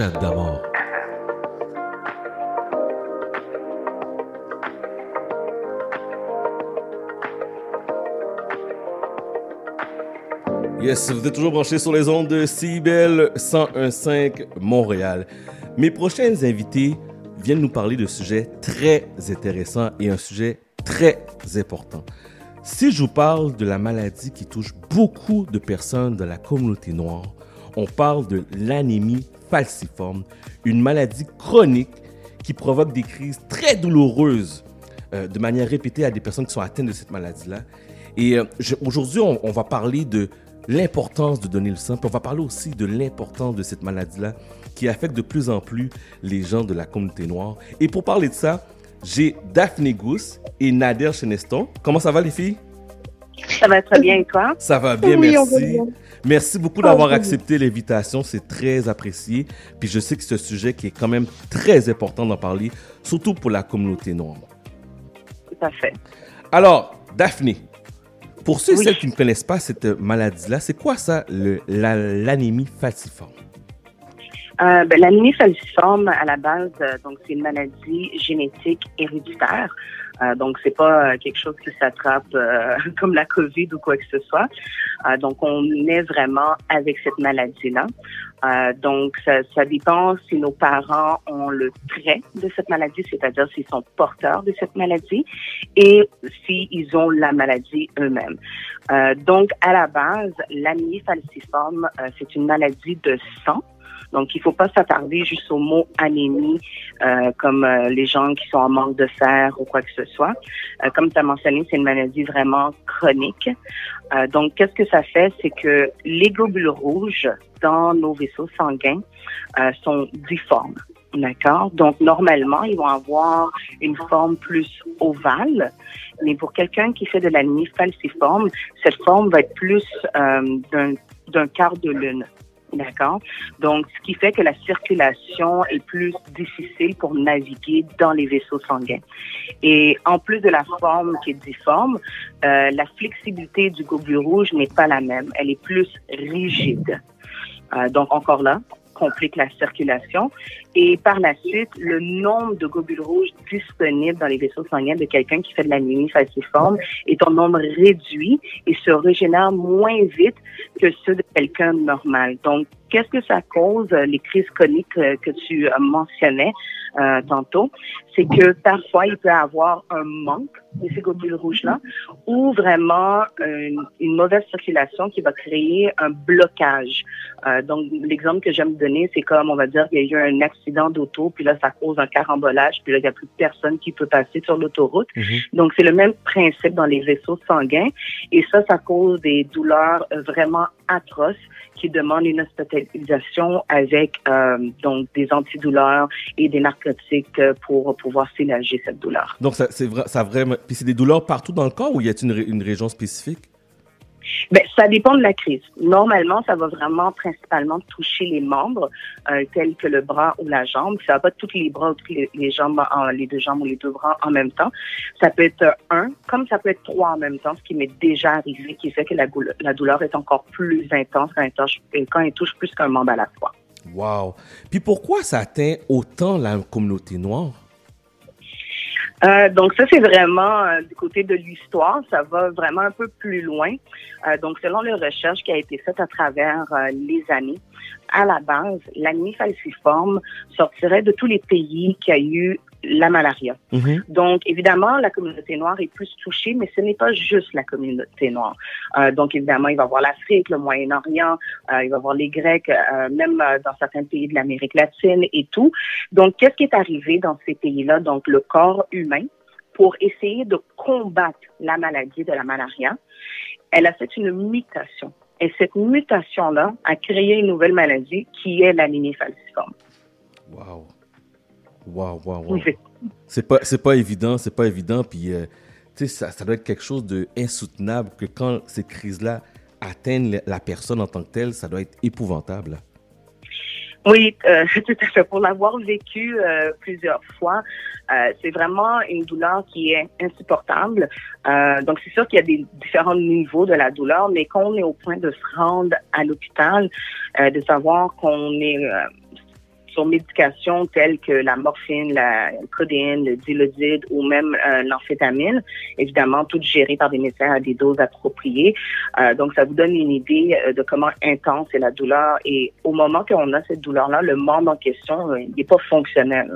Chat. Yes, vous êtes toujours branchés sur les ondes de CIBEL 101.5 Montréal. Mes prochains invités viennent nous parler de sujets très intéressants et un sujet très important. Si je vous parle de la maladie qui touche beaucoup de personnes de la communauté noire, on parle de l'anémie falciforme, une maladie chronique qui provoque des crises très douloureuses euh, de manière répétée à des personnes qui sont atteintes de cette maladie-là. Et euh, aujourd'hui, on, on va parler de l'importance de donner le sang, puis on va parler aussi de l'importance de cette maladie-là qui affecte de plus en plus les gens de la communauté noire. Et pour parler de ça, j'ai Daphné Gousse et Nader Cheneston. Comment ça va les filles? Ça va très bien et toi? Ça va bien, Oui, on va merci. bien. Merci beaucoup Oh, d'avoir accepté l'invitation, c'est très apprécié. Puis je sais que c'est un sujet qui est quand même très important d'en parler, surtout pour la communauté noire. Tout à fait. Alors, Daphné, pour ceux et Oui. celles qui ne connaissent pas cette maladie-là, c'est quoi ça, le- la- l'anémie falciforme? Euh, ben, L'anémie falciforme, à la base, euh, donc c'est une maladie génétique héréditaire. Euh, donc c'est pas euh, quelque chose qui s'attrape euh, comme la COVID ou quoi que ce soit. Euh, donc on est vraiment avec cette maladie-là. Euh, donc ça, ça dépend si nos parents ont le trait de cette maladie, c'est-à-dire s'ils sont porteurs de cette maladie et s'ils ont la maladie eux-mêmes. Euh, donc à la base, l'anémie falciforme, euh, c'est une maladie de sang. Donc, il ne faut pas s'attarder juste au mot anémie, euh, comme euh, les gens qui sont en manque de fer ou quoi que ce soit. Euh, comme tu as mentionné, c'est une maladie vraiment chronique. Euh, donc, qu'est-ce que ça fait? C'est que les globules rouges dans nos vaisseaux sanguins euh, sont difformes. D'accord? Donc, normalement, ils vont avoir une forme plus ovale. Mais pour quelqu'un qui fait de l'anémie falciforme, cette forme va être plus euh, d'un d'un quart de lune. D'accord? Donc, ce qui fait que la circulation est plus difficile pour naviguer dans les vaisseaux sanguins. Et en plus de la forme qui est difforme, euh, la flexibilité du globule rouge n'est pas la même. Elle est plus rigide. Euh, donc, encore là, complique la circulation. Et par la suite, le nombre de globules rouges disponibles dans les vaisseaux sanguins de quelqu'un qui fait de l'anémie falciforme est en nombre réduit et se régénère moins vite que ceux de quelqu'un normal. Donc, qu'est-ce que ça cause, euh, les crises chroniques euh, que tu euh, mentionnais euh, tantôt? C'est que parfois, il peut y avoir un manque de ces globules rouges-là ou vraiment une, une mauvaise circulation qui va créer un blocage. Euh, donc, l'exemple que j'aime donner, c'est comme, on va dire, il y a eu un accident d'auto, puis là, ça cause un carambolage, puis là, il n'y a plus personne qui peut passer sur l'autoroute. Donc, c'est le même principe dans les vaisseaux sanguins. Et ça, ça cause des douleurs vraiment atroces qui demandent une hospitalisation avec euh, donc des antidouleurs et des narcotiques pour pouvoir soulager cette douleur. Donc, ça, c'est vrai, ça vraiment. Puis c'est des douleurs partout dans le corps ou y a-t-il une, une région spécifique? Ben, ça dépend de la crise. Normalement, ça va vraiment principalement toucher les membres, euh, tels que le bras ou la jambe. Ça va pas tous les bras ou toutes les, jambes, les deux jambes ou les deux bras en même temps. Ça peut être un, comme ça peut être trois en même temps, ce qui m'est déjà arrivé, qui fait que la, la douleur est encore plus intense quand elle touche, quand elle touche plus qu'un membre à la fois. Wow. Puis pourquoi ça atteint autant la communauté noire? Euh, donc ça, c'est vraiment euh, du côté de l'histoire. Ça va vraiment un peu plus loin. Euh, donc, selon les recherches qui a été faites à travers les années, à la base, l'anémie falciforme sortirait de tous les pays qui a eu la malaria. Mhm. Donc, évidemment, la communauté noire est plus touchée, mais ce n'est pas juste la communauté noire. Euh, donc, évidemment, il va y avoir l'Afrique, le Moyen-Orient, euh, il va y avoir les Grecs, euh, même dans certains pays de l'Amérique latine et tout. Donc, qu'est-ce qui est arrivé dans ces pays-là? Donc, le corps humain, pour essayer de combattre la maladie de la malaria, elle a fait une mutation. Et cette mutation-là a créé une nouvelle maladie qui est l'anémie falciforme. Wow. Wow, wow, wow. Oui. C'est pas, c'est pas évident, c'est pas évident. Puis, euh, tu sais, ça, ça doit être quelque chose d'insoutenable que quand ces crises-là atteignent la- personne en tant que telle, ça doit être épouvantable. Oui, euh, tout à fait. Pour l'avoir vécu euh, plusieurs fois, euh, c'est vraiment une douleur qui est insupportable. Donc, c'est sûr qu'il y a des différents niveaux de la douleur, mais quand on est au point de se rendre à l'hôpital, de savoir qu'on est sur médication telles que la morphine, la codéine, le dilodide ou même euh, l'amphétamine. Évidemment, tout géré par des médecins à des doses appropriées. Euh, donc, ça vous donne une idée euh, de comment intense est la douleur. Et au moment qu'on a cette douleur-là, le membre en question, il n'est pas fonctionnel.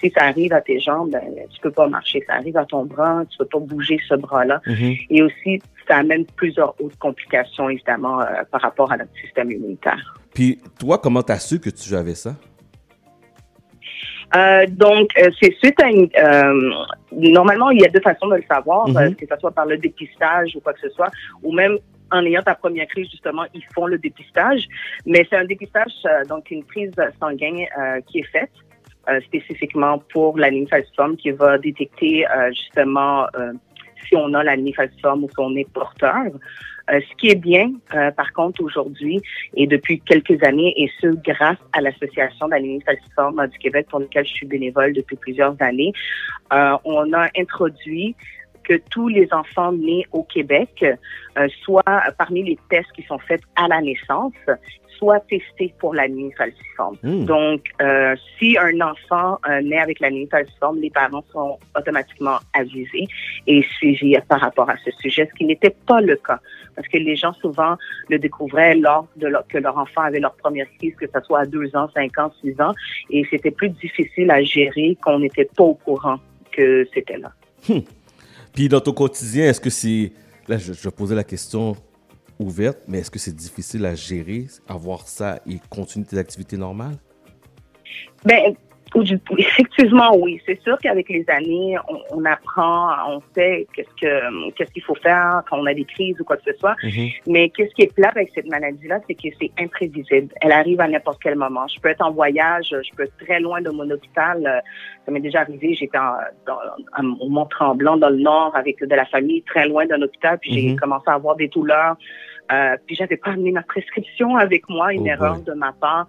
Si ça arrive à tes jambes, ben, tu peux pas marcher. Ça arrive à ton bras, tu peux pas bouger ce bras-là. Mm-hmm. Et aussi, ça amène plusieurs autres complications, évidemment, par rapport à notre système immunitaire. Puis, toi, comment tu as su que tu avais ça? Euh, donc, euh, c'est suite à une... Euh, normalement, il y a deux façons de le savoir, mhm. que ce soit par le dépistage ou quoi que ce soit, ou même en ayant ta première crise, justement, ils font le dépistage. Mais c'est un dépistage, donc une prise sanguine qui est faite spécifiquement pour la falciforme qui va détecter justement si on a la falciforme ou si on est porteur. Euh, ce qui est bien, euh, par contre, aujourd'hui et depuis quelques années, et ce grâce à l'Association falciforme du Québec pour laquelle je suis bénévole depuis plusieurs années, euh, on a introduit que tous les enfants nés au Québec euh, soient parmi les tests qui sont faits à la naissance, soit testés pour l'anémie falciforme. Hmm. Donc, euh, si un enfant euh, naît avec l'anémie falciforme, les parents sont automatiquement avisés et suivis par rapport à ce sujet, ce qui n'était pas le cas. Parce que les gens souvent le découvraient lors de que leur enfant avait leur première crise, que ce soit à deux ans, cinq ans, six ans, et c'était plus difficile à gérer qu'on n'était pas au courant que c'était là. Hmm. Puis dans ton quotidien, est-ce que c'est... Là, je, je posais la question ouverte, mais est-ce que c'est difficile à gérer, avoir ça et continuer tes activités normales? Ben, Effectivement, oui. C'est sûr qu'avec les années, on, apprend, on sait qu'est-ce que qu'est-ce qu'il faut faire quand on a des crises ou quoi que ce soit. Mhm. Mais qu'est-ce qui est plat avec cette maladie-là, c'est que c'est imprévisible. Elle arrive à n'importe quel moment. Je peux être en voyage, je peux être très loin de mon hôpital. Ça m'est déjà arrivé. J'étais au Mont-Tremblant, dans le nord, avec de la famille, très loin d'un hôpital, puis j'ai mhm. commencé à avoir des douleurs. Euh, puis j'avais pas amené ma prescription avec moi, une oh erreur de ma part.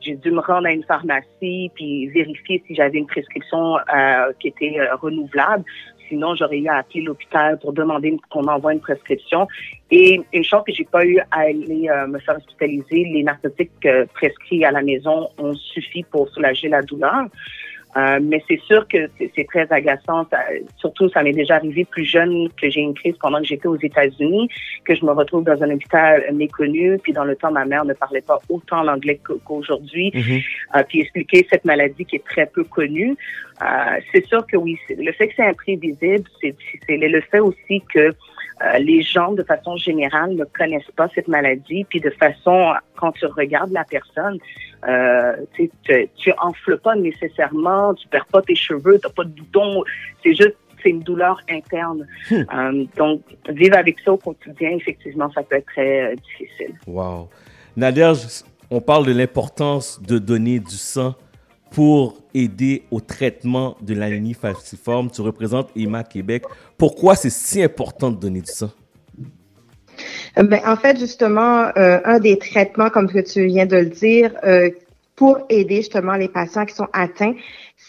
J'ai dû me rendre à une pharmacie puis vérifier si j'avais une prescription euh, qui était euh, renouvelable. Sinon, j'aurais eu à appeler l'hôpital pour demander qu'on m'envoie une prescription. Et une chose que j'ai pas eu à aller euh, me faire hospitaliser, les narcotiques prescrits à la maison ont suffi pour soulager la douleur. Euh, mais c'est sûr que c'est très agaçant. surtout, ça m'est déjà arrivé plus jeune que j'ai une crise pendant que j'étais aux États-Unis, que je me retrouve dans un hôpital méconnu. Puis dans le temps, ma mère ne parlait pas autant l'anglais qu'aujourd'hui. Euh, puis expliquer cette maladie qui est très peu connue. Euh, c'est sûr que oui, le fait que c'est imprévisible, c'est le fait aussi que euh, les gens, de façon générale, ne connaissent pas cette maladie. Puis de façon, quand tu regardes la personne, euh, tu, tu enfles pas nécessairement, tu perds pas tes cheveux, t'as pas de boutons. C'est juste c'est une douleur interne. Hmm. Euh, donc, vivre avec ça au quotidien, effectivement, ça peut être très difficile. Wow. Nader, on parle de l'importance de donner du sang pour aider au traitement de l'anémie falciforme. Tu représentes EMA Québec. Pourquoi c'est si important de donner du sang? Euh, ben, en fait, justement, euh, un des traitements, comme que tu viens de le dire, euh, pour aider justement les patients qui sont atteints,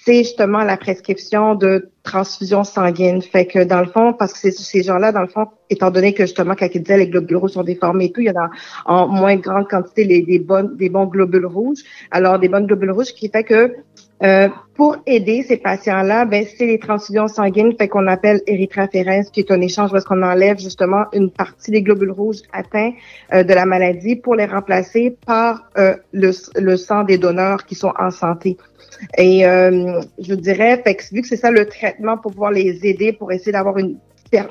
c'est justement la prescription de transfusion sanguine. Fait que dans le fond, parce que ces gens-là, dans le fond, étant donné que justement, quand ils disaient les globules rouges sont déformés et tout, il y a en moins grande quantité des, bonnes, des bons globules rouges. Alors, des bonnes globules rouges qui fait que euh, pour aider ces patients-là, ben, c'est les transfusions sanguines, fait qu'on appelle érythrophérèse, qui est un échange parce qu'on enlève justement une partie des globules rouges atteints euh, de la maladie pour les remplacer par euh, le, sang des donneurs qui sont en santé. Et je dirais, fait que, vu que c'est ça le traitement pour pouvoir les aider, pour essayer d'avoir une,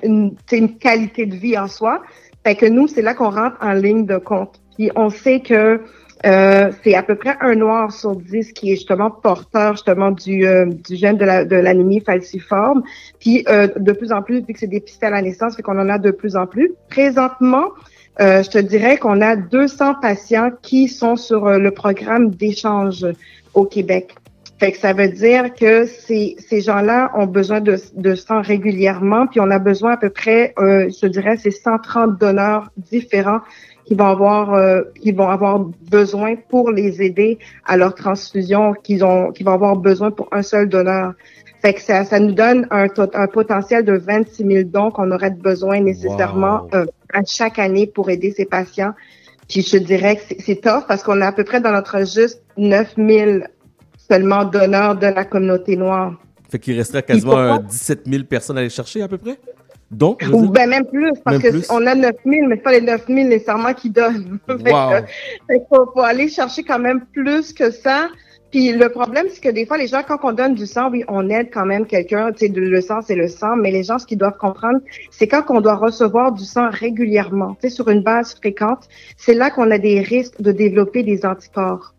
une, une qualité de vie en soi, fait que nous, c'est là qu'on rentre en ligne de compte. Puis on sait que euh, c'est à peu près un noir sur dix qui est justement porteur justement du, euh, du gène de l'anémie falciforme. Puis euh, de plus en plus, vu que c'est dépisté à la naissance, fait qu'on en a de plus en plus. Présentement, je te dirais qu'on a 200 patients qui sont sur le programme d'échange au Québec. Fait que ça veut dire que ces, ces gens-là ont besoin de, de sang régulièrement, puis on a besoin à peu près, euh, je dirais, c'est 130 donneurs différents qui vont avoir euh, qui vont avoir besoin pour les aider à leur transfusion qu'ils ont qui vont avoir besoin pour un seul donneur. Fait que ça, ça nous donne un, un potentiel de 26 000 dons qu'on aurait besoin nécessairement euh, à chaque année pour aider ces patients. Puis je dirais que c'est tough parce qu'on a à peu près dans notre juste 9 000 seulement donneurs de la communauté noire. Fait qu'il resterait quasiment 17 000 personnes à aller chercher à peu près? Donc, Ou ben même plus, parce qu'on a 9 000, mais pas les 9 000 nécessairement qui donnent. Il faut, aller chercher quand même plus que ça. Puis le problème, c'est que des fois, les gens, quand on donne du sang, oui, on aide quand même quelqu'un. Tu sais, le sang, c'est le sang. Mais les gens, ce qu'ils doivent comprendre, c'est quand on doit recevoir du sang régulièrement, tu sais, sur une base fréquente, c'est là qu'on a des risques de développer des anticorps.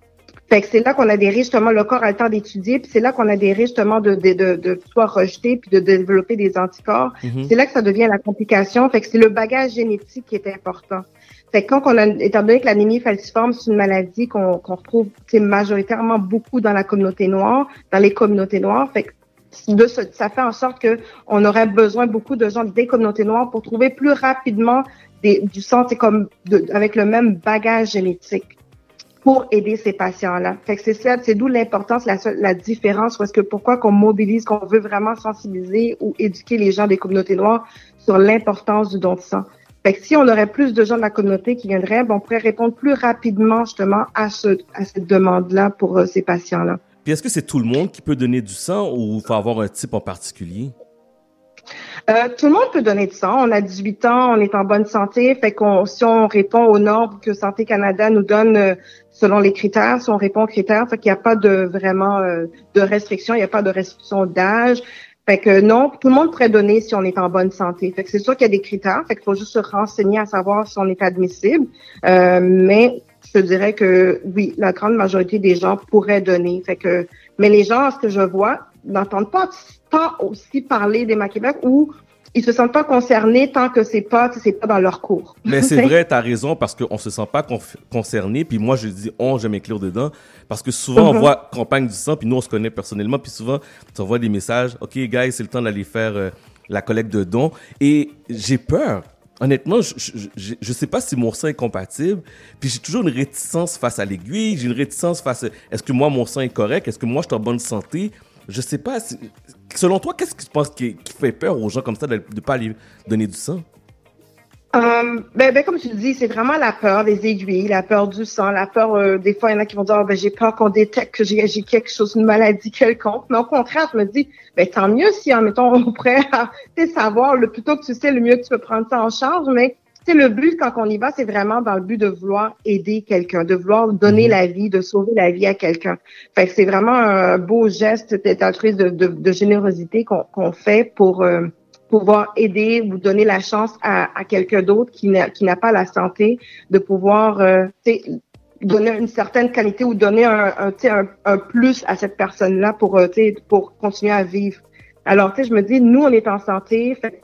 Fait que c'est là qu'on a des risques, justement, le corps a le temps d'étudier, puis c'est là qu'on a des risques, justement, de, de, de, de soit rejeter, puis de développer des anticorps. Mhm. C'est là que ça devient la complication. Fait que c'est le bagage génétique qui est important. Fait que quand on a, étant donné que l'anémie falciforme, c'est une maladie qu'on qu'on retrouve majoritairement beaucoup dans la communauté noire, dans les communautés noires, fait que de ce, ça fait en sorte que on aurait besoin beaucoup de gens des communautés noires pour trouver plus rapidement des, du sang, comme de, avec le même bagage génétique pour aider ces patients-là. Fait que c'est ça, c'est d'où l'importance, la, la différence, parce que pourquoi qu'on mobilise, qu'on veut vraiment sensibiliser ou éduquer les gens des communautés noires sur l'importance du don de sang. Fait que si on aurait plus de gens de la communauté qui viendraient, ben, on pourrait répondre plus rapidement justement à, ce, à cette demande-là pour euh, ces patients-là. Puis est-ce que c'est tout le monde qui peut donner du sang ou faut avoir un type en particulier? Euh, tout le monde peut donner du sang. On a 18 ans, on est en bonne santé. Fait qu'on, si on répond aux normes que Santé Canada nous donne euh, selon les critères, si on répond aux critères, fait qu'il n'y a pas de vraiment euh, de restriction, il n'y a pas de restriction d'âge. Fait que non, tout le monde pourrait donner si on est en bonne santé. Fait que c'est sûr qu'il y a des critères. Fait qu'il faut juste se renseigner à savoir si on est admissible. mais je dirais que oui, la grande majorité des gens pourraient donner. Fait que, mais les gens, ce que je vois, n'entendent pas pas aussi parler des Québec ou ils se sentent pas concernés tant que c'est pas c'est pas dans leur cours. Mais c'est vrai, tu as raison parce qu'on se sent pas concerné puis moi je dis on je m'inclure dedans parce que souvent on mhm. voit campagne du sang puis nous on se connaît personnellement puis souvent tu envoies des messages OK guys, c'est le temps d'aller faire euh, la collecte de dons et j'ai peur Honnêtement, je, je, je, sais pas si mon sang est compatible. Puis j'ai toujours une réticence face à l'aiguille. J'ai une réticence face à est-ce que moi, mon sang est correct? Est-ce que moi, je suis en bonne santé? Je sais pas. Selon toi, qu'est-ce que tu penses qui, fait peur aux gens comme ça de ne pas aller donner du sang? Euh, ben, ben, comme tu dis, c'est vraiment la peur des aiguilles, la peur du sang, la peur, euh, des fois, il y en a qui vont dire, oh, ben, j'ai peur qu'on détecte que j'ai quelque chose, une maladie quelconque. Mais au contraire, je me dis, ben, tant mieux si, en mettant, on pourrait savoir, le plus tôt que tu sais, le mieux que tu peux prendre ça en charge. Mais c'est le but quand on y va, c'est vraiment dans le but de vouloir aider quelqu'un, de vouloir donner mhm. la vie, de sauver la vie à quelqu'un. Fait que c'est vraiment un beau geste altruiste de, de, de générosité qu'on fait pour euh, pouvoir aider ou donner la chance à, à quelqu'un d'autre qui n'a pas la santé de pouvoir euh, donner une certaine qualité ou donner un, un, un, un plus à cette personne-là pour, euh, pour continuer à vivre. Alors, tu sais, je me dis, nous, on est en santé, fait,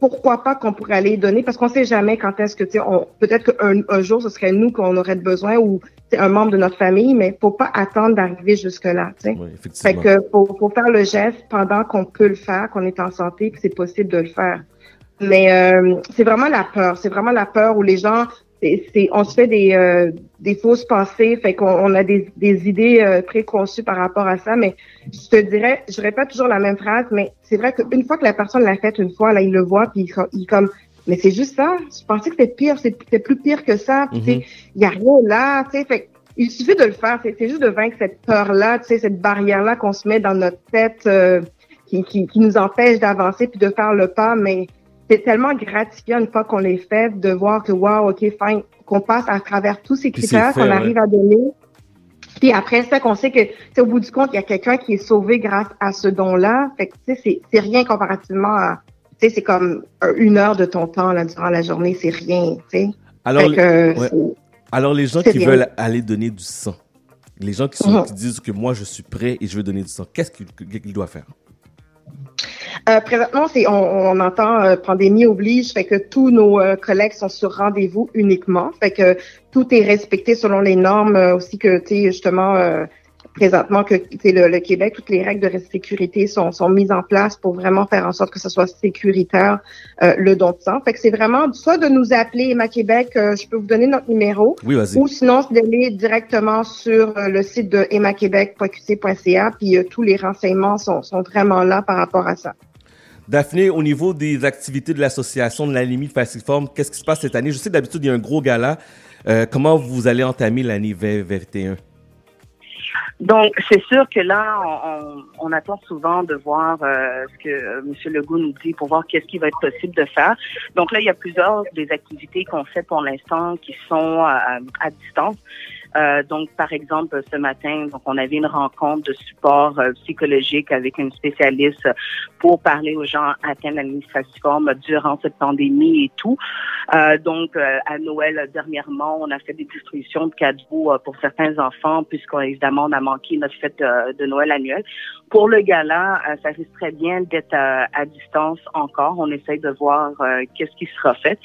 pourquoi pas qu'on pourrait aller donner? Parce qu'on sait jamais quand est-ce que tu sais peut-être qu'un un jour ce serait nous qu'on aurait besoin ou un membre de notre famille mais faut pas attendre d'arriver jusque là tu sais. Oui, fait que faut, faut faire le geste pendant qu'on peut le faire qu'on est en santé que c'est possible de le faire. Mais euh, c'est vraiment la peur. C'est vraiment la peur où les gens c'est, on se fait des, euh, des fausses pensées, fait qu'on on a des, des idées euh, préconçues par rapport à ça. Mais je te dirais, je répète toujours la même phrase, mais c'est vrai qu'une fois que la personne l'a fait une fois, là, il le voit, puis il, il comme, mais c'est juste ça. Je pensais que c'était pire, c'est plus pire que ça. Mm-hmm. Il y a rien là, tu sais. Fait il suffit de le faire. C'est juste de vaincre cette peur-là, tu sais, cette barrière-là qu'on se met dans notre tête euh, qui, qui, qui nous empêche d'avancer puis de faire le pas. Mais c'est tellement gratifiant une fois qu'on les fait de voir que wow, ok, fine, qu'on passe à travers tous ces critères qu'on arrive à donner. Puis après ça, qu'on sait que, au bout du compte, il y a quelqu'un qui est sauvé grâce à ce don-là. Fait que, tu sais, c'est rien comparativement à, tu sais, c'est comme une heure de ton temps, là, durant la journée, c'est rien, tu sais. Alors, Alors, les gens qui veulent aller donner du sang, les gens qui, sont, mm-hmm. qui disent que moi, je suis prêt et je veux donner du sang, qu'est-ce qu'ils doivent faire? Euh, présentement, c'est on, on entend euh, pandémie oblige, fait que tous nos euh, collègues sont sur rendez-vous uniquement, fait que tout est respecté selon les normes aussi que tu sais justement présentement que le, le, Québec, toutes les règles de sécurité sont, sont mises en place pour vraiment faire en sorte que ce soit sécuritaire le don de sang. Fait que c'est vraiment soit de nous appeler Emma Québec, je peux vous donner notre numéro, oui, ou sinon d'aller directement sur le site de emmaquebec.qc.ca, puis tous les renseignements sont, sont vraiment là par rapport à ça. Daphné, au niveau des activités de l'association de la limite falciforme, qu'est-ce qui se passe cette année? Je sais d'habitude, il y a un gros gala. Euh, comment vous allez entamer l'année 2021? Donc, c'est sûr que là, on, attend souvent de voir euh, ce que euh, M. Legault nous dit pour voir qu'est-ce qui va être possible de faire. Donc là, il y a plusieurs des activités qu'on fait pour l'instant qui sont à, à distance. Euh, donc, par exemple, ce matin, donc on avait une rencontre de support euh, psychologique avec une spécialiste pour parler aux gens atteints d'administration durant cette pandémie et tout. Euh, donc, à Noël dernièrement, on a fait des distributions de cadeaux pour certains enfants, puisqu'évidemment, on a manqué notre fête de Noël annuel. Pour le gala, ça risque très bien d'être à, distance encore. On essaye de voir qu'est-ce qui sera fait.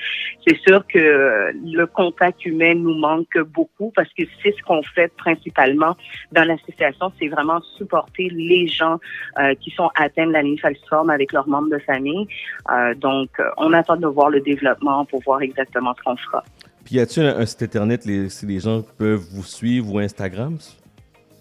C'est sûr que le contact humain nous manque beaucoup parce que c'est ce qu'on fait principalement dans l'association, c'est vraiment supporter les gens euh, qui sont atteints de l'anémie falciforme avec leurs membres de famille. Euh, donc, euh, on attend de voir le développement pour voir exactement ce qu'on fera. Puis, y a-t-il un site internet si les gens peuvent vous suivre ou Instagram?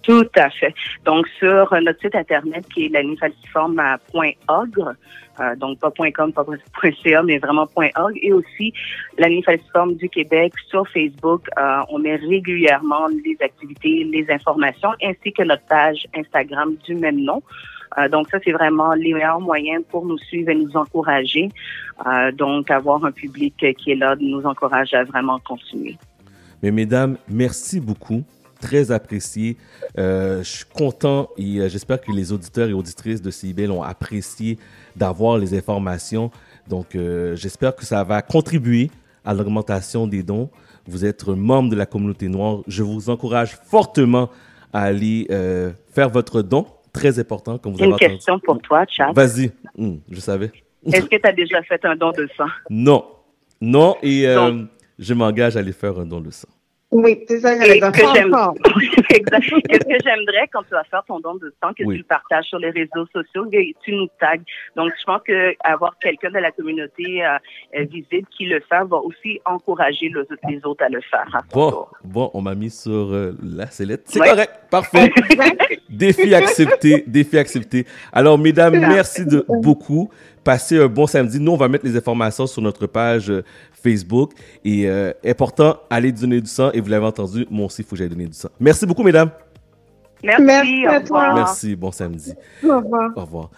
Tout à fait. Donc, sur notre site Internet qui est l'anifalciforme.org, euh, donc pas .com, pas .ca, mais vraiment .org, et aussi l'anifalciforme du Québec sur Facebook. Euh, on met régulièrement les activités, les informations, ainsi que notre page Instagram du même nom. Euh, donc ça, c'est vraiment les meilleurs moyens pour nous suivre et nous encourager. Euh, donc avoir un public qui est là nous encourage à vraiment continuer. Mais mesdames, merci beaucoup très apprécié. Euh, je suis content et euh, j'espère que les auditeurs et auditrices de CIBEL ont apprécié d'avoir les informations. Donc, euh, j'espère que ça va contribuer à l'augmentation des dons. Vous êtes membre de la communauté noire. Je vous encourage fortement à aller faire votre don. Très important, comme vous avez Une question pour toi, Chad. Vas-y. Hmm, je savais. Est-ce que tu as déjà fait un don de sang? Non. Non, et je m'engage à aller faire un don de sang. Oui, c'est ça, j'allais dire. Qu'est-ce que j'aimerais quand tu vas faire ton don de sang, que tu le partages sur les réseaux sociaux et tu nous tags. Donc, je pense que avoir quelqu'un de la communauté euh, euh, visible qui le fait va aussi encourager les autres à le faire. bon, bon, on m'a mis sur euh, la sellette. C'est correct, parfait. défi accepté, défi accepté. Alors, mesdames, merci de beaucoup. Passez un bon samedi. Nous, on va mettre les informations sur notre page Facebook. Et euh, important, allez donner du sang. Et vous l'avez entendu, moi aussi, il faut que j'aille donner du sang. Merci beaucoup, mesdames. Merci, Merci à toi. Merci, bon samedi. Au revoir. Au revoir.